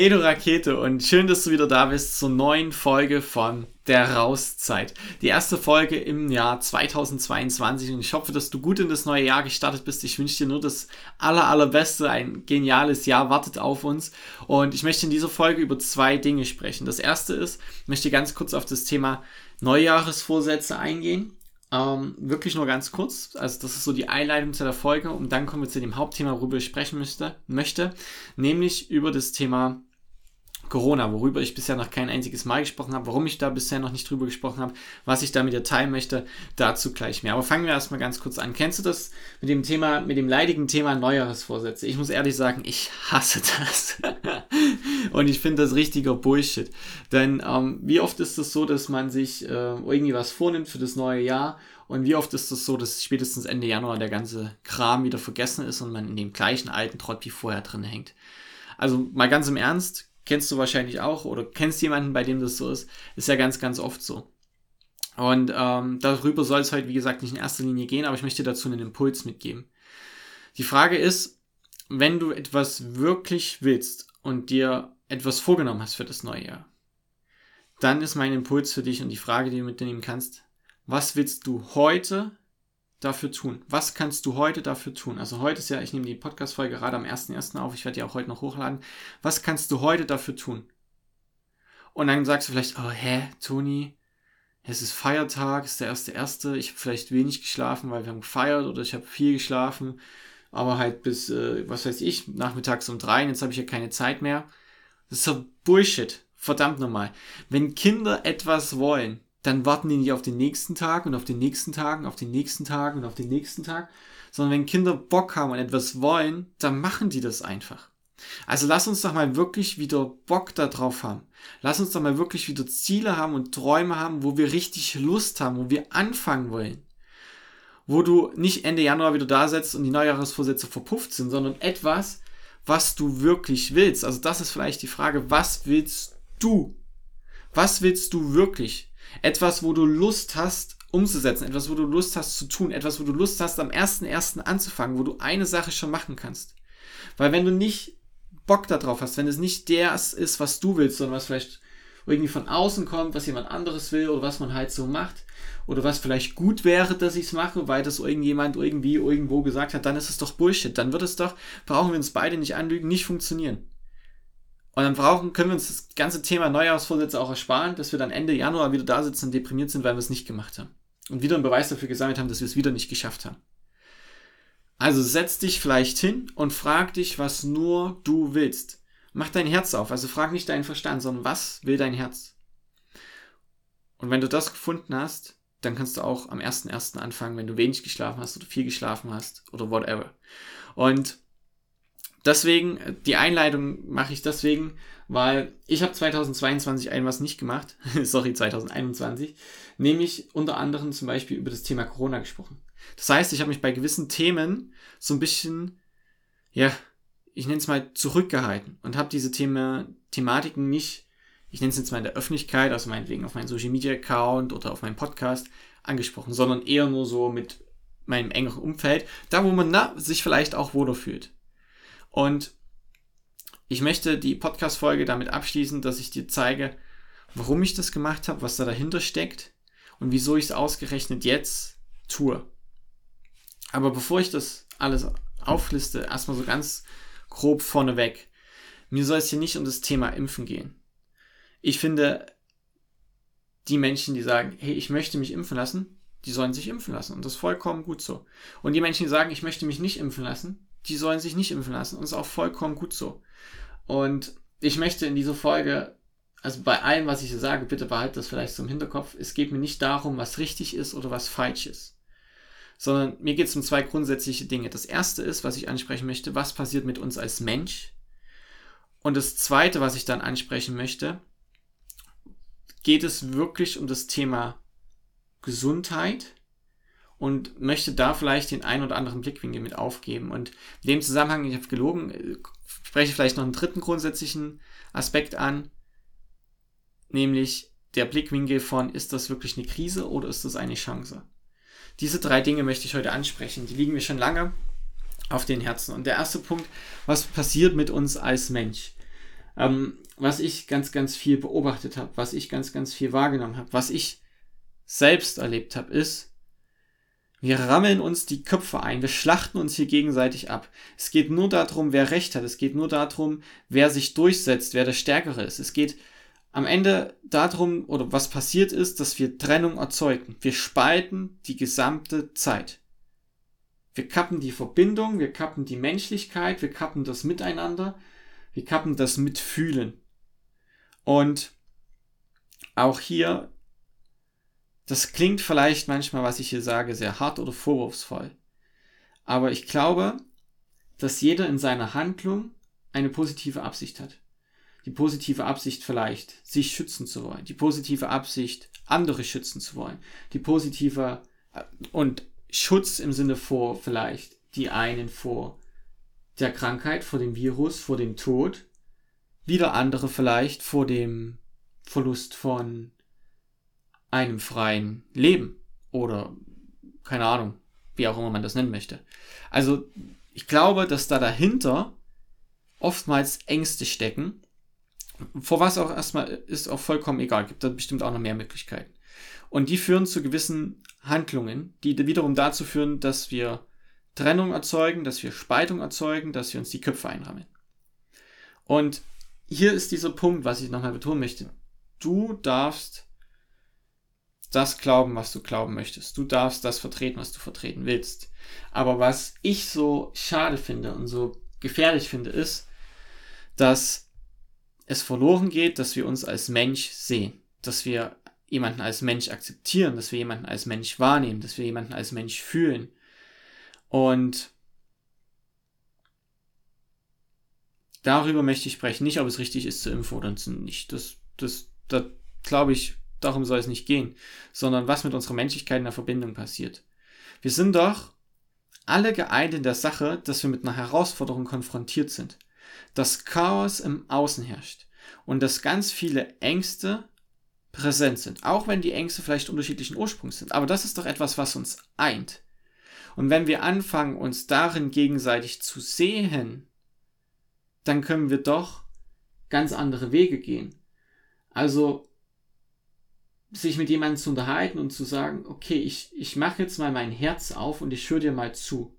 Hey du Rakete und schön, dass du wieder da bist zur neuen Folge von der Rauszeit. Die erste Folge im Jahr 2022 und ich hoffe, dass du gut in das neue Jahr gestartet bist. Ich wünsche dir nur das aller, allerbeste. Ein geniales Jahr wartet auf uns und ich möchte in dieser Folge über zwei Dinge sprechen. Das erste ist, ich möchte ganz kurz auf das Thema Neujahresvorsätze eingehen. Ähm, wirklich nur ganz kurz. Also das ist so die Einleitung zu der Folge und dann kommen wir zu dem Hauptthema, worüber ich sprechen möchte, möchte nämlich über das Thema Corona, worüber ich bisher noch kein einziges Mal gesprochen habe, warum ich da bisher noch nicht drüber gesprochen habe, was ich da mit dir teilen möchte, dazu gleich mehr. Aber fangen wir erstmal ganz kurz an. Kennst du das mit dem Thema, mit dem leidigen Thema Neujahresvorsätze? Ich muss ehrlich sagen, ich hasse das. Und ich finde das richtiger Bullshit. Denn ähm, wie oft ist es das so, dass man sich äh, irgendwie was vornimmt für das neue Jahr und wie oft ist es das so, dass spätestens Ende Januar der ganze Kram wieder vergessen ist und man in dem gleichen alten Trott wie vorher drin hängt? Also mal ganz im Ernst, kennst du wahrscheinlich auch oder kennst jemanden, bei dem das so ist, ist ja ganz, ganz oft so. Und ähm, darüber soll es heute, wie gesagt, nicht in erster Linie gehen, aber ich möchte dazu einen Impuls mitgeben. Die Frage ist, wenn du etwas wirklich willst und dir etwas vorgenommen hast für das neue Jahr, dann ist mein Impuls für dich und die Frage, die du mitnehmen kannst, was willst du heute dafür tun? Was kannst du heute dafür tun? Also heute ist ja, ich nehme die Podcast-Folge gerade am 1.1. auf, ich werde die auch heute noch hochladen. Was kannst du heute dafür tun? Und dann sagst du vielleicht, oh, hä, Toni, es ist Feiertag, es ist der erste erste, ich habe vielleicht wenig geschlafen, weil wir haben gefeiert oder ich habe viel geschlafen, aber halt bis, äh, was weiß ich, nachmittags um drei, jetzt habe ich ja keine Zeit mehr. Das ist so Bullshit. Verdammt nochmal. Wenn Kinder etwas wollen, dann warten die nicht auf den nächsten Tag und auf den nächsten Tag und auf den nächsten Tag und auf den nächsten Tag, sondern wenn Kinder Bock haben und etwas wollen, dann machen die das einfach. Also lass uns doch mal wirklich wieder Bock darauf haben. Lass uns doch mal wirklich wieder Ziele haben und Träume haben, wo wir richtig Lust haben, wo wir anfangen wollen. Wo du nicht Ende Januar wieder da setzt und die Neujahresvorsätze verpufft sind, sondern etwas, was du wirklich willst. Also das ist vielleicht die Frage, was willst du? Was willst du wirklich? Etwas, wo du Lust hast umzusetzen, etwas, wo du Lust hast zu tun, etwas, wo du Lust hast am 1.1. anzufangen, wo du eine Sache schon machen kannst. Weil wenn du nicht Bock darauf hast, wenn es nicht das ist, was du willst, sondern was vielleicht irgendwie von außen kommt, was jemand anderes will oder was man halt so macht oder was vielleicht gut wäre, dass ich es mache, weil das irgendjemand irgendwie irgendwo gesagt hat, dann ist es doch Bullshit. Dann wird es doch, brauchen wir uns beide nicht anlügen, nicht funktionieren. Und dann brauchen, können wir uns das ganze Thema Neujahrsvorsätze auch ersparen, dass wir dann Ende Januar wieder da sitzen und deprimiert sind, weil wir es nicht gemacht haben. Und wieder einen Beweis dafür gesammelt haben, dass wir es wieder nicht geschafft haben. Also setz dich vielleicht hin und frag dich, was nur du willst. Mach dein Herz auf. Also frag nicht deinen Verstand, sondern was will dein Herz? Und wenn du das gefunden hast, dann kannst du auch am 1.1. anfangen, wenn du wenig geschlafen hast oder viel geschlafen hast oder whatever. Und deswegen, die Einleitung mache ich deswegen, weil ich habe 2022 ein was nicht gemacht, sorry, 2021, nämlich unter anderem zum Beispiel über das Thema Corona gesprochen. Das heißt, ich habe mich bei gewissen Themen so ein bisschen, ja, ich nenne es mal zurückgehalten und habe diese Thema, Thematiken nicht, ich nenne es jetzt mal in der Öffentlichkeit, also meinetwegen auf meinem Social Media Account oder auf meinem Podcast angesprochen, sondern eher nur so mit meinem engeren Umfeld, da wo man na, sich vielleicht auch wohler fühlt. Und ich möchte die Podcast-Folge damit abschließen, dass ich dir zeige, warum ich das gemacht habe, was da dahinter steckt und wieso ich es ausgerechnet jetzt tue. Aber bevor ich das alles aufliste, erstmal so ganz grob vorneweg. Mir soll es hier nicht um das Thema Impfen gehen. Ich finde, die Menschen, die sagen, hey, ich möchte mich impfen lassen, die sollen sich impfen lassen. Und das ist vollkommen gut so. Und die Menschen, die sagen, ich möchte mich nicht impfen lassen, die sollen sich nicht impfen lassen. Und ist auch vollkommen gut so. Und ich möchte in dieser Folge, also bei allem, was ich hier sage, bitte behalte das vielleicht im Hinterkopf. Es geht mir nicht darum, was richtig ist oder was falsch ist. sondern mir geht es um zwei grundsätzliche Dinge. Das erste ist, was ich ansprechen möchte, was passiert mit uns als Mensch? Und das zweite, was ich dann ansprechen möchte, geht es wirklich um das Thema Gesundheit und möchte da vielleicht den einen oder anderen Blickwinkel mit aufgeben. Und in dem Zusammenhang, ich habe gelogen, spreche ich vielleicht noch einen dritten grundsätzlichen Aspekt an, nämlich der Blickwinkel von, ist das wirklich eine Krise oder ist das eine Chance? Diese drei Dinge möchte ich heute ansprechen. Die liegen mir schon lange auf den Herzen. Und der erste Punkt, was passiert mit uns als Mensch? Ähm, was ich ganz, ganz viel beobachtet habe, was ich ganz, ganz viel wahrgenommen habe, was ich selbst erlebt habe, ist, wir rammeln uns die Köpfe ein, wir schlachten uns hier gegenseitig ab. Es geht nur darum, wer Recht hat. Es geht nur darum, wer sich durchsetzt, wer der Stärkere ist. Es geht am Ende darum, oder was passiert ist, dass wir Trennung erzeugen. Wir spalten die gesamte Zeit. Wir kappen die Verbindung, wir kappen die Menschlichkeit, wir kappen das Miteinander, wir kappen das Mitfühlen. Und auch hier, das klingt vielleicht manchmal, was ich hier sage, sehr hart oder vorwurfsvoll. Aber ich glaube, dass jeder in seiner Handlung eine positive Absicht hat. Die positive Absicht vielleicht, sich schützen zu wollen, die positive Absicht, andere schützen zu wollen, die positive äh, und Schutz im Sinne vor vielleicht die einen vor der Krankheit, vor dem Virus, vor dem Tod, wieder andere vielleicht vor dem Verlust von einem freien Leben oder keine Ahnung, wie auch immer man das nennen möchte. Also ich glaube, dass da dahinter oftmals Ängste stecken, vor was auch erstmal ist auch vollkommen egal, gibt da bestimmt auch noch mehr Möglichkeiten. Und die führen zu gewissen Handlungen, die wiederum dazu führen, dass wir Trennung erzeugen, dass wir Spaltung erzeugen, dass wir uns die Köpfe einrammeln. Und hier ist dieser Punkt, was ich nochmal betonen möchte. Du darfst das glauben, was du glauben möchtest. Du darfst das vertreten, was du vertreten willst. Aber was ich so schade finde und so gefährlich finde, ist, dass es verloren geht, dass wir uns als Mensch sehen, dass wir jemanden als Mensch akzeptieren, dass wir jemanden als Mensch wahrnehmen, dass wir jemanden als Mensch fühlen. Und darüber möchte ich sprechen, nicht ob es richtig ist zu impfen oder nicht. Das, das, das glaube ich, darum soll es nicht gehen, sondern was mit unserer Menschlichkeit in der Verbindung passiert. Wir sind doch alle geeint in der Sache, dass wir mit einer Herausforderung konfrontiert sind dass Chaos im Außen herrscht und dass ganz viele Ängste präsent sind, auch wenn die Ängste vielleicht unterschiedlichen Ursprungs sind. Aber das ist doch etwas, was uns eint. Und wenn wir anfangen, uns darin gegenseitig zu sehen, dann können wir doch ganz andere Wege gehen. Also sich mit jemandem zu unterhalten und zu sagen, okay, ich, ich mache jetzt mal mein Herz auf und ich höre dir mal zu.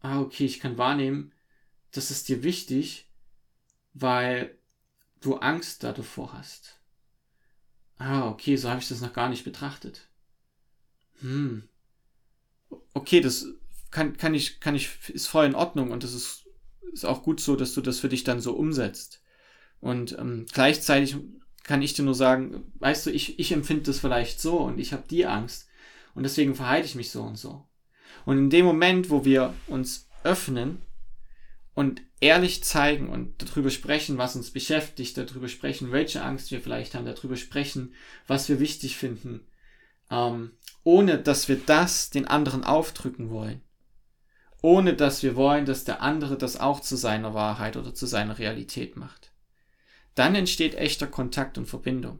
Ah, okay, ich kann wahrnehmen, das ist dir wichtig, weil du Angst davor hast. Ah, okay, so habe ich das noch gar nicht betrachtet. Hm. Okay, das kann, kann ich, kann ich, ist voll in Ordnung und das ist, ist auch gut so, dass du das für dich dann so umsetzt. Und ähm, gleichzeitig kann ich dir nur sagen, weißt du, ich, ich empfinde das vielleicht so und ich habe die Angst und deswegen verhalte ich mich so und so. Und in dem Moment, wo wir uns öffnen und ehrlich zeigen und darüber sprechen, was uns beschäftigt, darüber sprechen, welche Angst wir vielleicht haben, darüber sprechen, was wir wichtig finden, ähm, ohne dass wir das den anderen aufdrücken wollen, ohne dass wir wollen, dass der andere das auch zu seiner Wahrheit oder zu seiner Realität macht. Dann entsteht echter Kontakt und Verbindung.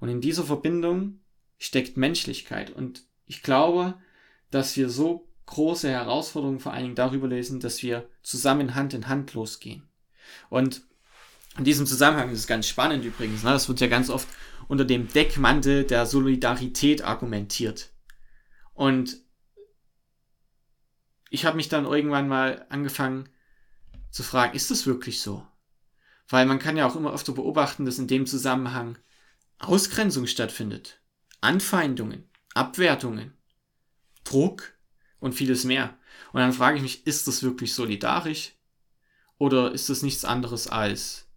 Und in dieser Verbindung steckt Menschlichkeit. Und ich glaube, dass wir so große Herausforderung vor allen Dingen darüber lesen, dass wir zusammen Hand in Hand losgehen. Und in diesem Zusammenhang ist es ganz spannend übrigens, ne? das wird ja ganz oft unter dem Deckmantel der Solidarität argumentiert. Und ich habe mich dann irgendwann mal angefangen zu fragen, ist das wirklich so? Weil man kann ja auch immer öfter beobachten, dass in dem Zusammenhang Ausgrenzung stattfindet, Anfeindungen, Abwertungen, Druck, und vieles mehr. Und dann frage ich mich, ist das wirklich solidarisch? Oder ist das nichts anderes als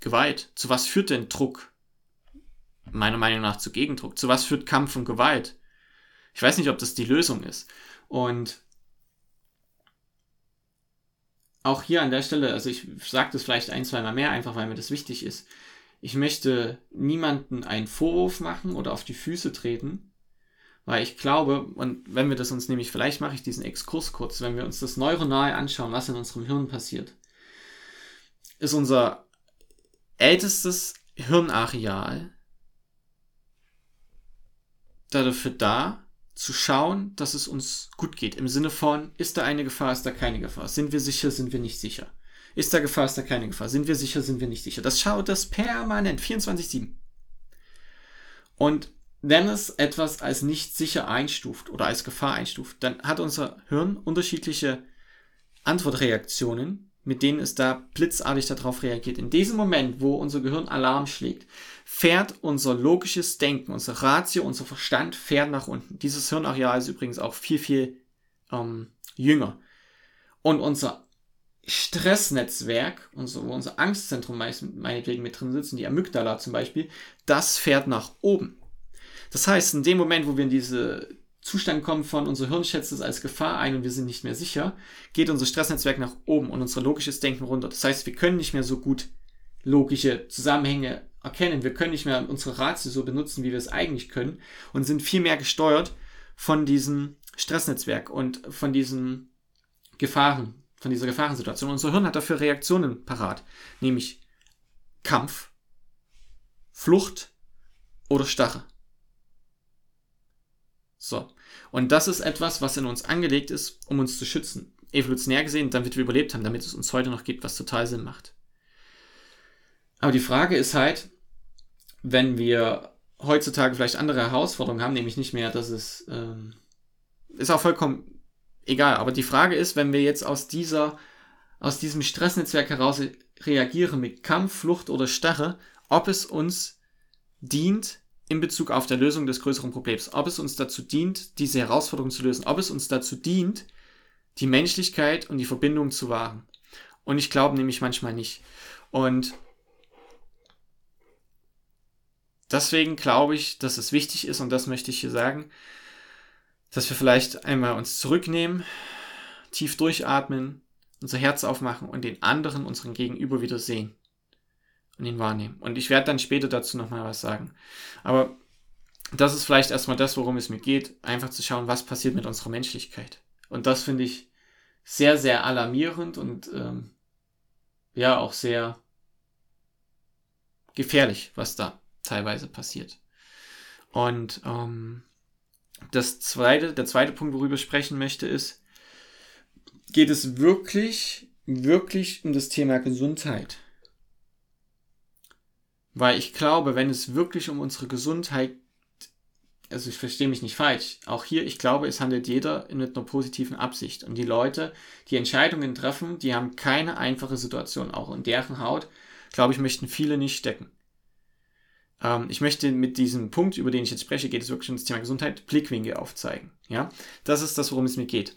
Gewalt? Zu was führt denn Druck? Meiner Meinung nach zu Gegendruck. Zu was führt Kampf und Gewalt? Ich weiß nicht, ob das die Lösung ist. Und auch hier an der Stelle, also ich sage das vielleicht ein, zwei Mal mehr, einfach weil mir das wichtig ist. Ich möchte niemanden einen Vorwurf machen oder auf die Füße treten, weil ich glaube, und wenn wir das uns nämlich, vielleicht mache ich diesen Exkurs kurz, wenn wir uns das neuronal anschauen, was in unserem Hirn passiert, ist unser ältestes Hirnareal dafür da, zu schauen, dass es uns gut geht. Im Sinne von, ist da eine Gefahr, ist da keine Gefahr? Sind wir sicher, sind wir nicht sicher? Ist da Gefahr, ist da keine Gefahr? Sind wir sicher, sind wir nicht sicher? Das schaut das permanent, 24-7. Und wenn es etwas als nicht sicher einstuft oder als Gefahr einstuft, dann hat unser Hirn unterschiedliche Antwortreaktionen, mit denen es da blitzartig darauf reagiert. In diesem Moment, wo unser Gehirn Alarm schlägt, fährt unser logisches Denken, unser Ratio, unser Verstand fährt nach unten. Dieses Hirnareal ist übrigens auch viel, viel ähm, jünger. Und unser Stressnetzwerk, unser, wo unser Angstzentrum meinetwegen mit drin sitzt, die Amygdala zum Beispiel, das fährt nach oben. Das heißt, in dem Moment, wo wir in diese Zustand kommen von unser Hirn schätzt es als Gefahr ein und wir sind nicht mehr sicher, geht unser Stressnetzwerk nach oben und unser logisches Denken runter. Das heißt, wir können nicht mehr so gut logische Zusammenhänge erkennen. Wir können nicht mehr unsere Ratio so benutzen, wie wir es eigentlich können und sind viel mehr gesteuert von diesem Stressnetzwerk und von diesen Gefahren, von dieser Gefahrensituation. Unser Hirn hat dafür Reaktionen parat, nämlich Kampf, Flucht oder Starre. So. Und das ist etwas, was in uns angelegt ist, um uns zu schützen. Evolutionär gesehen, damit wir überlebt haben, damit es uns heute noch gibt, was total Sinn macht. Aber die Frage ist halt, wenn wir heutzutage vielleicht andere Herausforderungen haben, nämlich nicht mehr, dass es ähm, ist auch vollkommen egal. Aber die Frage ist, wenn wir jetzt aus dieser, aus diesem Stressnetzwerk heraus reagieren mit Kampf, Flucht oder Starre, ob es uns dient, in Bezug auf der Lösung des größeren Problems. Ob es uns dazu dient, diese Herausforderung zu lösen. Ob es uns dazu dient, die Menschlichkeit und die Verbindung zu wahren. Und ich glaube nämlich manchmal nicht. Und deswegen glaube ich, dass es wichtig ist, und das möchte ich hier sagen, dass wir vielleicht einmal uns zurücknehmen, tief durchatmen, unser Herz aufmachen und den anderen, unseren Gegenüber wieder sehen und ihn wahrnehmen. Und ich werde dann später dazu nochmal was sagen. Aber das ist vielleicht erstmal das, worum es mir geht, einfach zu schauen, was passiert mit unserer Menschlichkeit. Und das finde ich sehr, sehr alarmierend und ähm, ja auch sehr gefährlich, was da teilweise passiert. Und ähm, das zweite, der zweite Punkt, worüber ich sprechen möchte, ist, geht es wirklich, wirklich um das Thema Gesundheit. Weil ich glaube, wenn es wirklich um unsere Gesundheit, also ich verstehe mich nicht falsch, auch hier, ich glaube, es handelt jeder mit einer positiven Absicht. Und die Leute, die Entscheidungen treffen, die haben keine einfache Situation. Auch in deren Haut, glaube ich, möchten viele nicht stecken. Ähm, ich möchte mit diesem Punkt, über den ich jetzt spreche, geht es wirklich um das Thema Gesundheit, Blickwinkel aufzeigen. Ja, das ist das, worum es mir geht.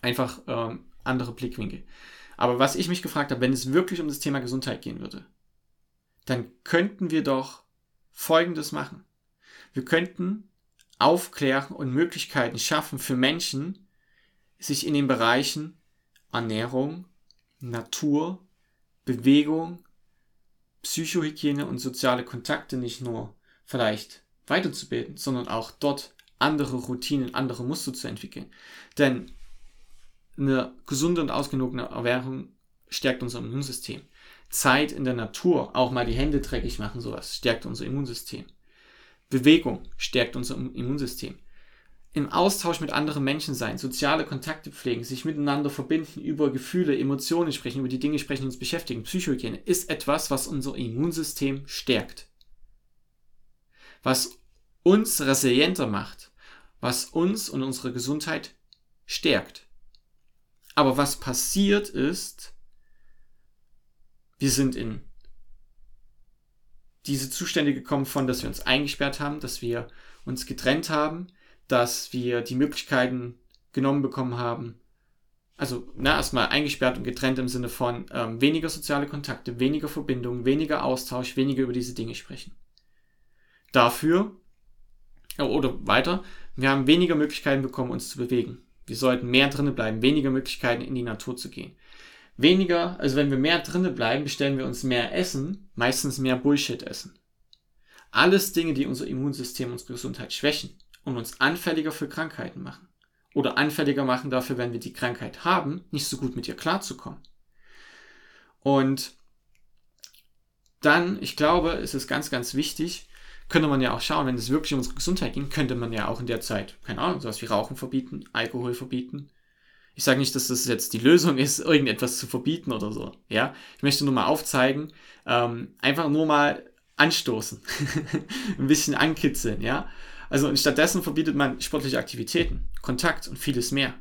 Einfach ähm, andere Blickwinkel. Aber was ich mich gefragt habe, wenn es wirklich um das Thema Gesundheit gehen würde, dann könnten wir doch Folgendes machen. Wir könnten aufklären und Möglichkeiten schaffen für Menschen, sich in den Bereichen Ernährung, Natur, Bewegung, Psychohygiene und soziale Kontakte nicht nur vielleicht weiterzubilden, sondern auch dort andere Routinen, andere Muster zu entwickeln. Denn eine gesunde und ausgenogene Ernährung stärkt unser Immunsystem. Zeit in der Natur, auch mal die Hände dreckig machen, sowas, stärkt unser Immunsystem. Bewegung stärkt unser Immunsystem. Im Austausch mit anderen Menschen sein, soziale Kontakte pflegen, sich miteinander verbinden, über Gefühle, Emotionen sprechen, über die Dinge sprechen, die uns beschäftigen, Psychohygiene, ist etwas, was unser Immunsystem stärkt. Was uns resilienter macht, was uns und unsere Gesundheit stärkt. Aber was passiert ist, wir sind in diese Zustände gekommen von, dass wir uns eingesperrt haben, dass wir uns getrennt haben, dass wir die Möglichkeiten genommen bekommen haben. Also na, erstmal eingesperrt und getrennt im Sinne von ähm, weniger soziale Kontakte, weniger Verbindung, weniger Austausch, weniger über diese Dinge sprechen. Dafür oder weiter, wir haben weniger Möglichkeiten bekommen, uns zu bewegen. Wir sollten mehr drinnen bleiben, weniger Möglichkeiten in die Natur zu gehen. Weniger, also wenn wir mehr drinnen bleiben, bestellen wir uns mehr Essen, meistens mehr Bullshit essen. Alles Dinge, die unser Immunsystem, unsere Gesundheit schwächen und uns anfälliger für Krankheiten machen. Oder anfälliger machen dafür, wenn wir die Krankheit haben, nicht so gut mit ihr klarzukommen. Und dann, ich glaube, ist es ganz, ganz wichtig, könnte man ja auch schauen, wenn es wirklich um unsere Gesundheit ging, könnte man ja auch in der Zeit, keine Ahnung, sowas wie Rauchen verbieten, Alkohol verbieten. Ich sage nicht, dass das jetzt die Lösung ist, irgendetwas zu verbieten oder so. Ja, ich möchte nur mal aufzeigen, ähm, einfach nur mal anstoßen, ein bisschen ankitzeln. Ja, also stattdessen verbietet man sportliche Aktivitäten, Kontakt und vieles mehr.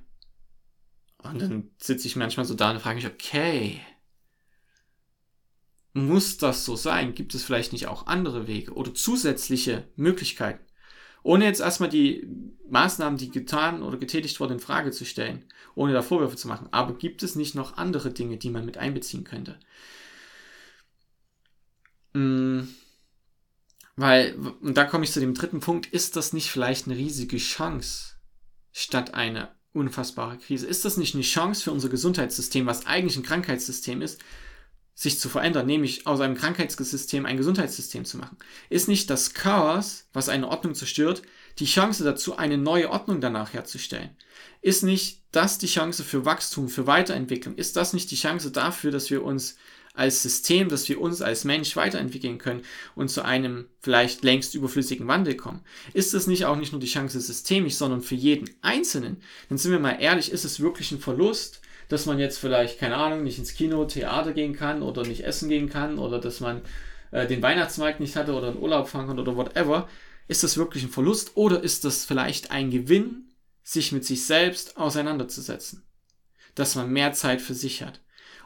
Und dann sitze ich manchmal so da und frage mich, okay, muss das so sein? Gibt es vielleicht nicht auch andere Wege oder zusätzliche Möglichkeiten? Ohne jetzt erstmal die Maßnahmen, die getan oder getätigt wurden, in Frage zu stellen, ohne da Vorwürfe zu machen. Aber gibt es nicht noch andere Dinge, die man mit einbeziehen könnte? Hm, weil, und da komme ich zu dem dritten Punkt, ist das nicht vielleicht eine riesige Chance statt eine unfassbare Krise? Ist das nicht eine Chance für unser Gesundheitssystem, was eigentlich ein Krankheitssystem ist, sich zu verändern, nämlich aus einem Krankheitssystem ein Gesundheitssystem zu machen. Ist nicht das Chaos, was eine Ordnung zerstört, die Chance dazu, eine neue Ordnung danach herzustellen? Ist nicht das die Chance für Wachstum, für Weiterentwicklung? Ist das nicht die Chance dafür, dass wir uns als System, dass wir uns als Mensch weiterentwickeln können und zu einem vielleicht längst überflüssigen Wandel kommen? Ist das nicht auch nicht nur die Chance systemisch, sondern für jeden Einzelnen? Dann sind wir mal ehrlich, ist es wirklich ein Verlust, dass man jetzt vielleicht, keine Ahnung, nicht ins Kino, Theater gehen kann oder nicht essen gehen kann oder dass man äh, den Weihnachtsmarkt nicht hatte oder einen Urlaub fahren kann oder whatever. Ist das wirklich ein Verlust oder ist das vielleicht ein Gewinn, sich mit sich selbst auseinanderzusetzen? Dass man mehr Zeit für sich hat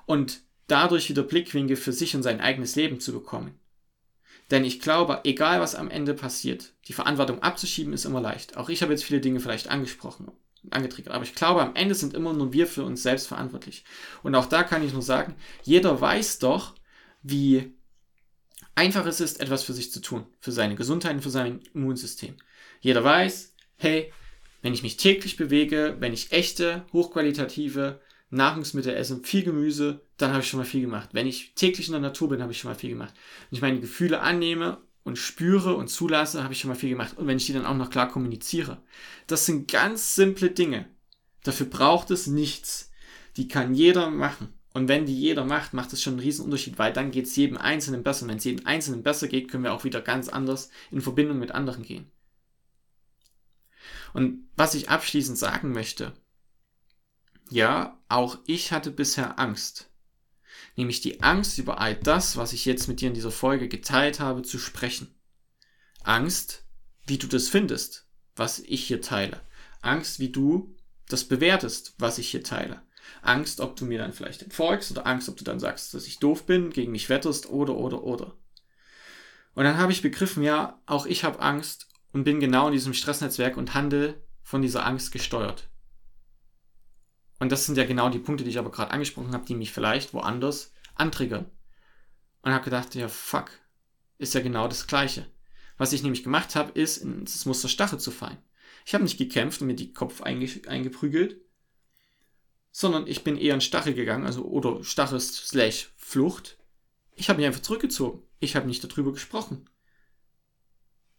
und dadurch wieder Blickwinkel für sich und sein eigenes Leben zu bekommen. Denn ich glaube, egal was am Ende passiert, die Verantwortung abzuschieben ist immer leicht. Auch ich habe jetzt viele Dinge vielleicht angesprochen angetriggert. Aber ich glaube, am Ende sind immer nur wir für uns selbst verantwortlich. Und auch da kann ich nur sagen, jeder weiß doch, wie einfach es ist, etwas für sich zu tun, für seine Gesundheit und für sein Immunsystem. Jeder weiß, hey, wenn ich mich täglich bewege, wenn ich echte, hochqualitative Nahrungsmittel esse, viel Gemüse, dann habe ich schon mal viel gemacht. Wenn ich täglich in der Natur bin, habe ich schon mal viel gemacht. Wenn ich meine Gefühle annehme und spüre und zulasse, habe ich schon mal viel gemacht. Und wenn ich die dann auch noch klar kommuniziere. Das sind ganz simple Dinge. Dafür braucht es nichts. Die kann jeder machen. Und wenn die jeder macht, macht es schon einen riesen Unterschied, weil dann geht es jedem Einzelnen besser. Wenn es jedem Einzelnen besser geht, können wir auch wieder ganz anders in Verbindung mit anderen gehen. Und was ich abschließend sagen möchte, ja, auch ich hatte bisher Angst nämlich die Angst über all das, was ich jetzt mit dir in dieser Folge geteilt habe, zu sprechen. Angst, wie du das findest, was ich hier teile. Angst, wie du das bewertest, was ich hier teile. Angst, ob du mir dann vielleicht entfolgst oder Angst, ob du dann sagst, dass ich doof bin, gegen mich wetterst oder oder oder. Und dann habe ich begriffen, ja, auch ich habe Angst und bin genau in diesem Stressnetzwerk und handle von dieser Angst gesteuert. Und das sind ja genau die Punkte, die ich aber gerade angesprochen habe, die mich vielleicht woanders antriggern. Und habe gedacht, ja, fuck, ist ja genau das Gleiche. Was ich nämlich gemacht habe, ist, ins Muster Stachel zu fallen. Ich habe nicht gekämpft und mir die Kopf einge eingeprügelt, sondern ich bin eher in Stachel gegangen, also oder Stachel slash Flucht. Ich habe mich einfach zurückgezogen. Ich habe nicht darüber gesprochen.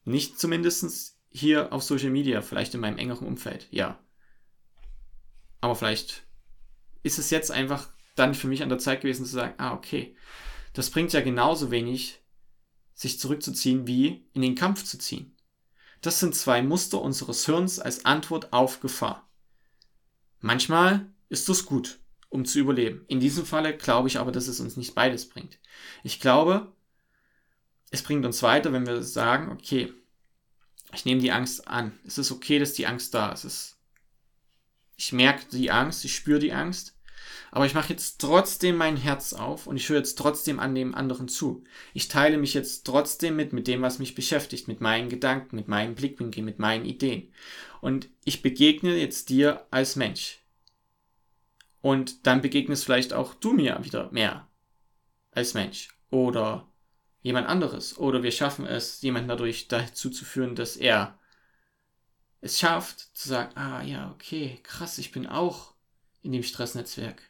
Nicht zumindest hier auf Social Media, vielleicht in meinem engeren Umfeld, ja. Aber vielleicht ist es jetzt einfach dann für mich an der Zeit gewesen zu sagen, ah, okay, das bringt ja genauso wenig, sich zurückzuziehen, wie in den Kampf zu ziehen. Das sind zwei Muster unseres Hirns als Antwort auf Gefahr. Manchmal ist das gut, um zu überleben. In diesem Falle glaube ich aber, dass es uns nicht beides bringt. Ich glaube, es bringt uns weiter, wenn wir sagen, okay, ich nehme die Angst an. Es ist okay, dass die Angst da ist. Es ich merke die Angst, ich spüre die Angst, aber ich mache jetzt trotzdem mein Herz auf und ich höre jetzt trotzdem an dem anderen zu. Ich teile mich jetzt trotzdem mit, mit dem, was mich beschäftigt, mit meinen Gedanken, mit meinen Blickwinkeln, mit meinen Ideen. Und ich begegne jetzt dir als Mensch. Und dann begegnest vielleicht auch du mir wieder mehr als Mensch. Oder jemand anderes. Oder wir schaffen es, jemanden dadurch dazu zu führen, dass er es schafft zu sagen, ah ja, okay, krass, ich bin auch in dem Stressnetzwerk.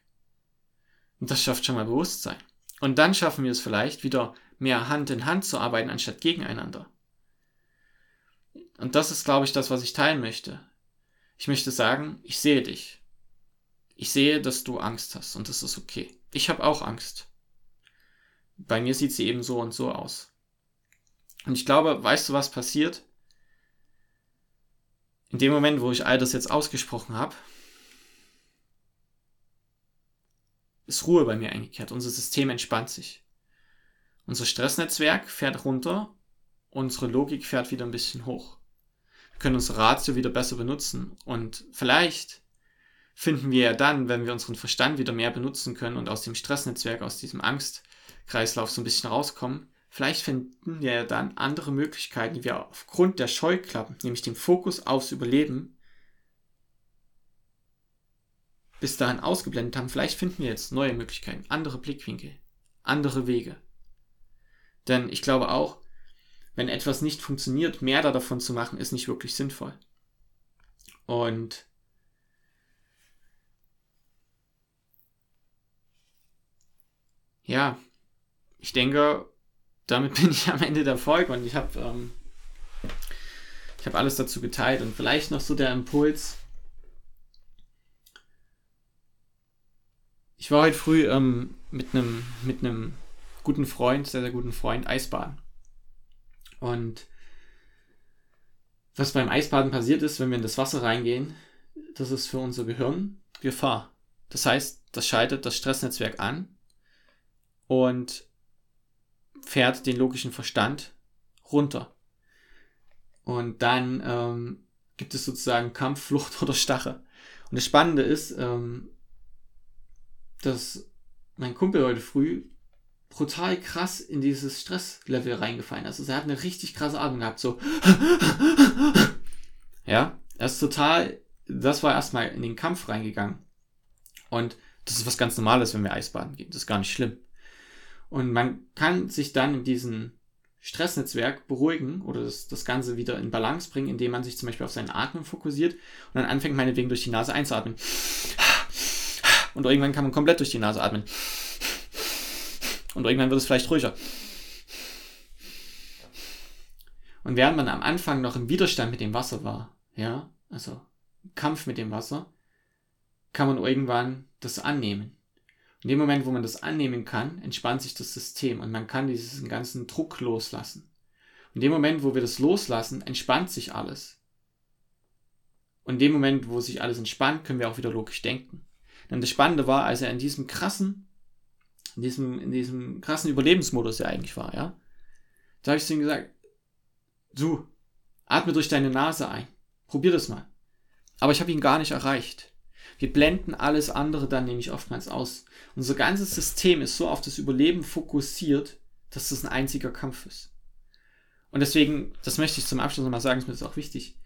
Und das schafft schon mal Bewusstsein. Und dann schaffen wir es vielleicht, wieder mehr Hand in Hand zu arbeiten, anstatt gegeneinander. Und das ist, glaube ich, das, was ich teilen möchte. Ich möchte sagen, ich sehe dich. Ich sehe, dass du Angst hast und das ist okay. Ich habe auch Angst. Bei mir sieht sie eben so und so aus. Und ich glaube, weißt du, was passiert? In dem Moment, wo ich all das jetzt ausgesprochen habe, ist Ruhe bei mir eingekehrt. Unser System entspannt sich. Unser Stressnetzwerk fährt runter, unsere Logik fährt wieder ein bisschen hoch. Wir können unser Ratio wieder besser benutzen und vielleicht finden wir ja dann, wenn wir unseren Verstand wieder mehr benutzen können und aus dem Stressnetzwerk, aus diesem Angstkreislauf so ein bisschen rauskommen, vielleicht finden wir dann andere Möglichkeiten, die wir aufgrund der Scheuklappen, nämlich dem Fokus aufs Überleben, bis dahin ausgeblendet haben. Vielleicht finden wir jetzt neue Möglichkeiten, andere Blickwinkel, andere Wege. Denn ich glaube auch, wenn etwas nicht funktioniert, mehr davon zu machen, ist nicht wirklich sinnvoll. Und ja, ich denke, damit bin ich am Ende der Folge und ich habe ähm, ich habe alles dazu geteilt und vielleicht noch so der Impuls. Ich war heute früh ähm, mit einem mit einem guten Freund, sehr sehr guten Freund Eisbaden und was beim Eisbaden passiert ist, wenn wir in das Wasser reingehen, das ist für unser Gehirn Gefahr. Das heißt, das schaltet das Stressnetzwerk an und fährt den logischen Verstand runter. Und dann ähm, gibt es sozusagen Kampf, Flucht oder Stache. Und das Spannende ist, ähm, dass mein Kumpel heute früh brutal krass in dieses Stresslevel reingefallen ist. Also er hat eine richtig krasse Atmung gehabt, so. ja, er ist total, das war erstmal in den Kampf reingegangen. Und das ist was ganz Normales, wenn wir Eisbaden gehen. Das ist gar nicht schlimm. Und man kann sich dann in diesem Stressnetzwerk beruhigen oder das, das Ganze wieder in Balance bringen, indem man sich zum Beispiel auf seinen Atmen fokussiert und dann anfängt, meinetwegen durch die Nase einzuatmen. Und irgendwann kann man komplett durch die Nase atmen. Und irgendwann wird es vielleicht ruhiger. Und während man am Anfang noch im Widerstand mit dem Wasser war, ja, also Kampf mit dem Wasser, kann man irgendwann das annehmen. In dem Moment, wo man das annehmen kann, entspannt sich das System und man kann diesen ganzen Druck loslassen. In dem Moment, wo wir das loslassen, entspannt sich alles. Und in dem Moment, wo sich alles entspannt, können wir auch wieder logisch denken. Denn das Spannende war, als er in diesem krassen, in diesem, in diesem krassen Überlebensmodus ja eigentlich war, ja, da habe ich zu ihm gesagt, du, atme durch deine Nase ein. Probier das mal. Aber ich habe ihn gar nicht erreicht. Wir blenden alles andere dann nämlich oftmals aus. Unser ganzes System ist so auf das Überleben fokussiert, dass das ein einziger Kampf ist. Und deswegen, das möchte ich zum Abschluss nochmal sagen, ist mir das auch wichtig.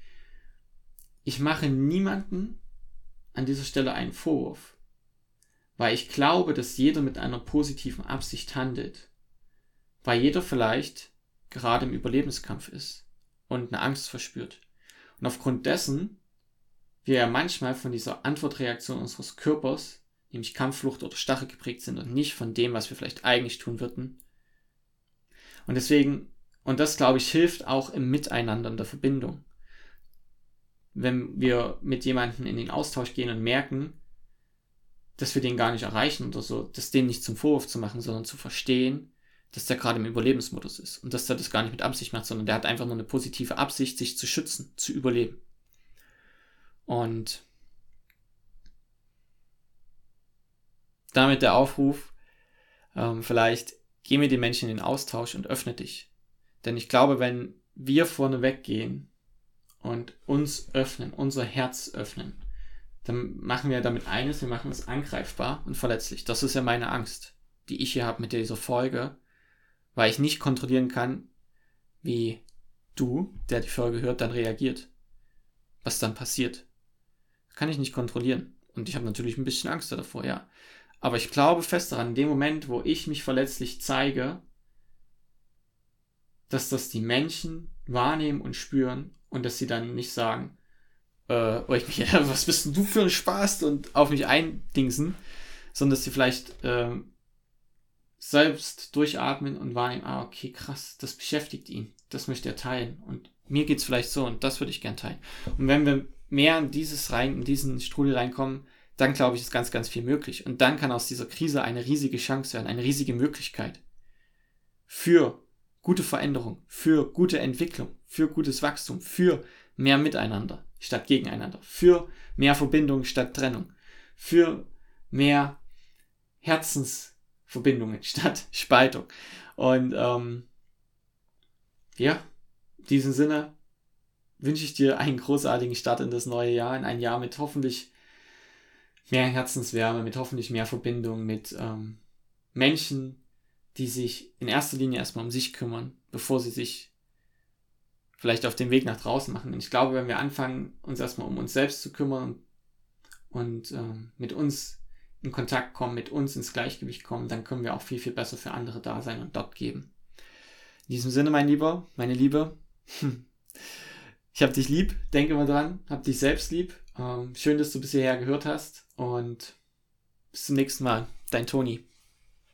Ich mache niemanden an dieser Stelle einen Vorwurf, weil ich glaube, dass jeder mit einer positiven Absicht handelt, weil jeder vielleicht gerade im Überlebenskampf ist und eine Angst verspürt. Und aufgrund dessen wir ja manchmal von dieser Antwortreaktion unseres Körpers, nämlich Kampfflucht oder Stache geprägt sind und nicht von dem, was wir vielleicht eigentlich tun würden. Und deswegen, und das glaube ich, hilft auch im Miteinander, in der Verbindung. Wenn wir mit jemandem in den Austausch gehen und merken, dass wir den gar nicht erreichen oder so, das dem nicht zum Vorwurf zu machen, sondern zu verstehen, dass der gerade im Überlebensmodus ist und dass der das gar nicht mit Absicht macht, sondern der hat einfach nur eine positive Absicht, sich zu schützen, zu überleben. Und damit der Aufruf, ähm, vielleicht geh mit den Menschen in den Austausch und öffne dich. Denn ich glaube, wenn wir vorne weggehen und uns öffnen, unser Herz öffnen, dann machen wir damit eines, wir machen es angreifbar und verletzlich. Das ist ja meine Angst, die ich hier habe mit dieser Folge, weil ich nicht kontrollieren kann, wie du, der die Folge hört, dann reagiert. Was dann passiert. Kann ich nicht kontrollieren. Und ich habe natürlich ein bisschen Angst davor, ja. Aber ich glaube fest daran, in dem Moment, wo ich mich verletzlich zeige, dass das die Menschen wahrnehmen und spüren und dass sie dann nicht sagen, äh, ich mich, was bist denn du für ein Spaß und auf mich eindingsen, sondern dass sie vielleicht äh, selbst durchatmen und wahrnehmen, ah, okay, krass, das beschäftigt ihn, das möchte er teilen und mir geht es vielleicht so und das würde ich gern teilen. Und wenn wir mehr in dieses rein, in diesen Strudel reinkommen, dann glaube ich, ist ganz, ganz viel möglich. Und dann kann aus dieser Krise eine riesige Chance werden, eine riesige Möglichkeit für gute Veränderung, für gute Entwicklung, für gutes Wachstum, für mehr Miteinander statt Gegeneinander, für mehr Verbindung statt Trennung, für mehr Herzensverbindungen statt Spaltung. Und ähm, ja, in diesem Sinne wünsche ich dir einen großartigen Start in das neue Jahr, in ein Jahr mit hoffentlich mehr Herzenswärme, mit hoffentlich mehr Verbindung, mit ähm, Menschen, die sich in erster Linie erstmal um sich kümmern, bevor sie sich vielleicht auf den Weg nach draußen machen. Und ich glaube, wenn wir anfangen, uns erstmal um uns selbst zu kümmern und ähm, mit uns in Kontakt kommen, mit uns ins Gleichgewicht kommen, dann können wir auch viel, viel besser für andere da sein und dort geben. In diesem Sinne, mein Lieber, meine Liebe, ich habe dich lieb, denke mal dran, hab dich selbst lieb. Ähm, schön, dass du bis hierher gehört hast und bis zum nächsten Mal. Dein Toni.